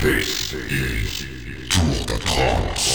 This is Tour de France.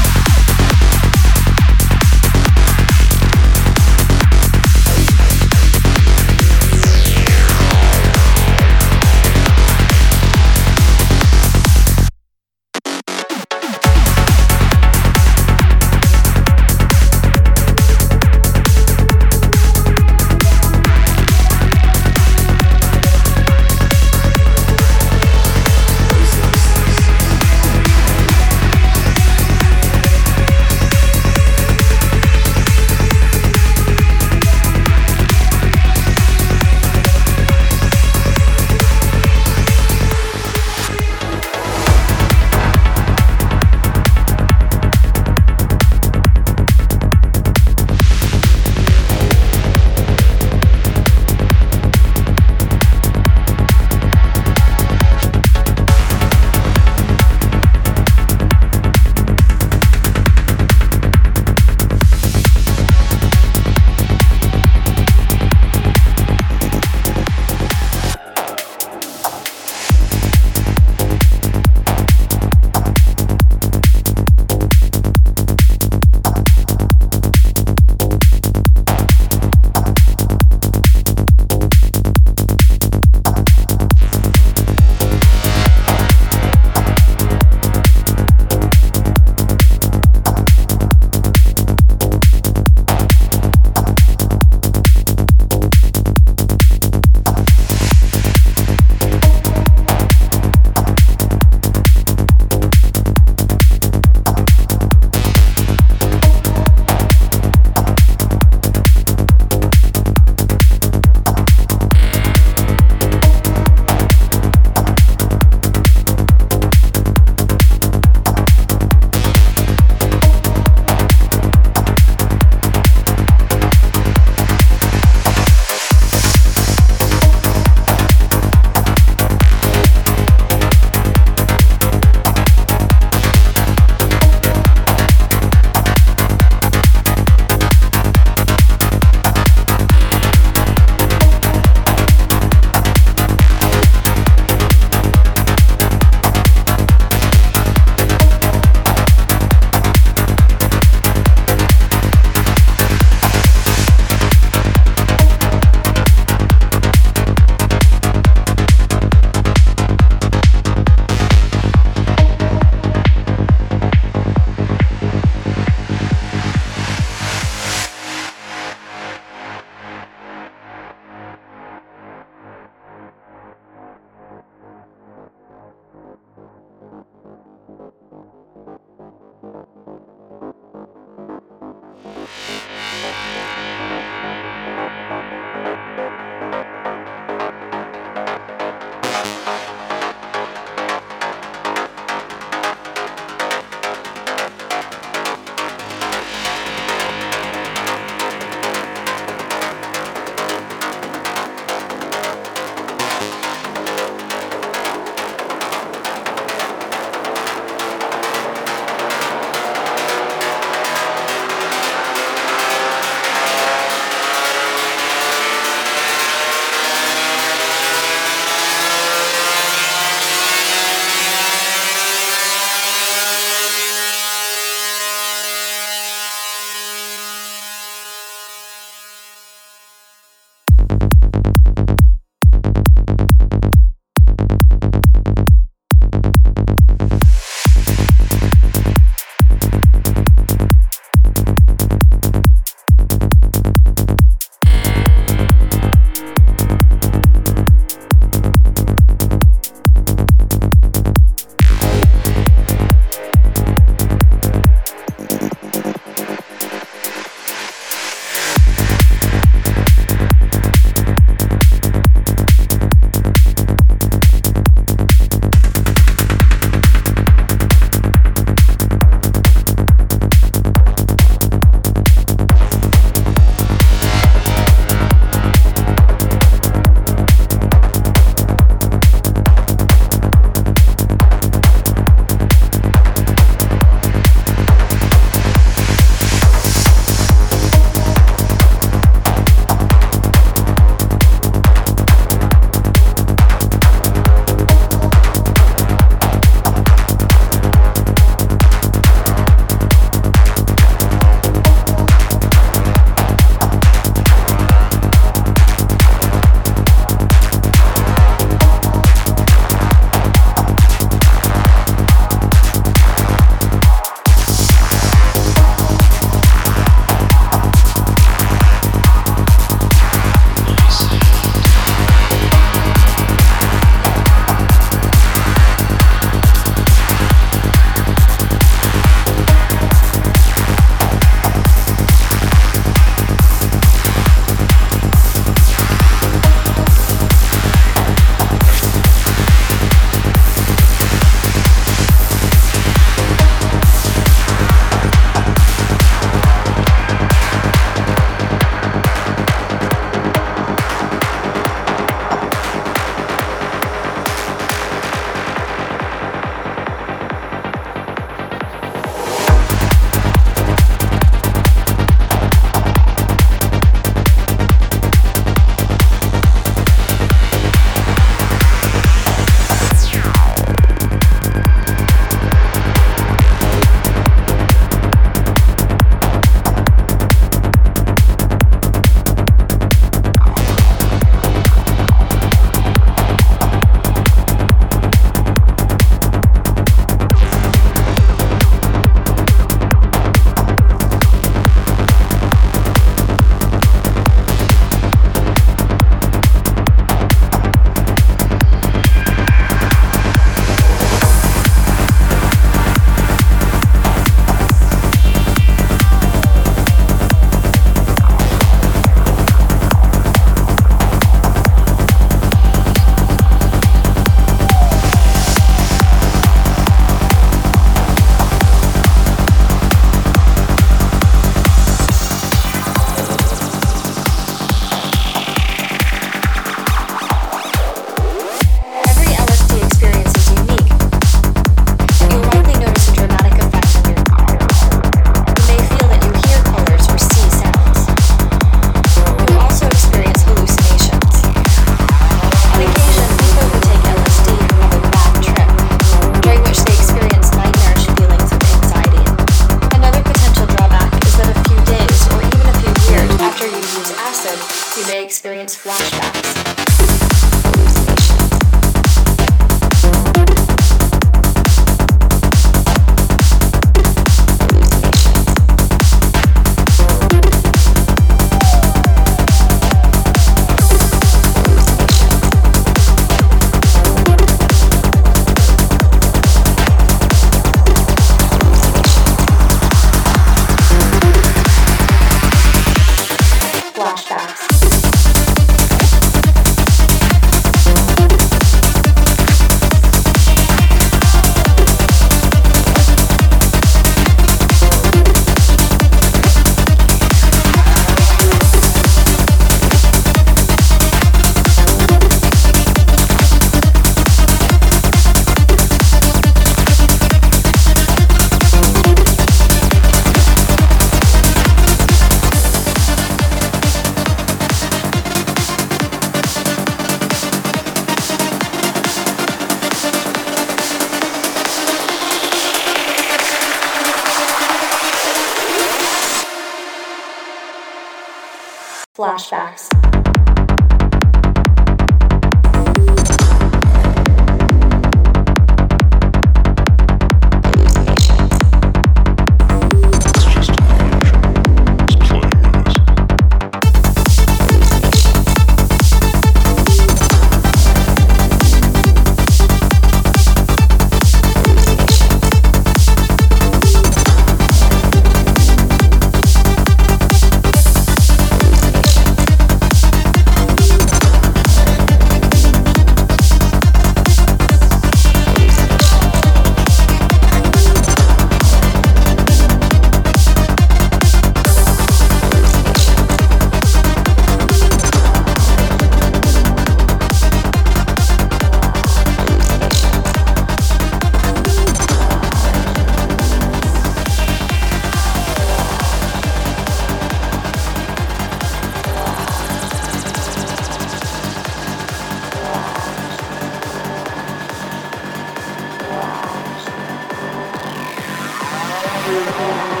Thank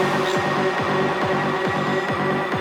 you.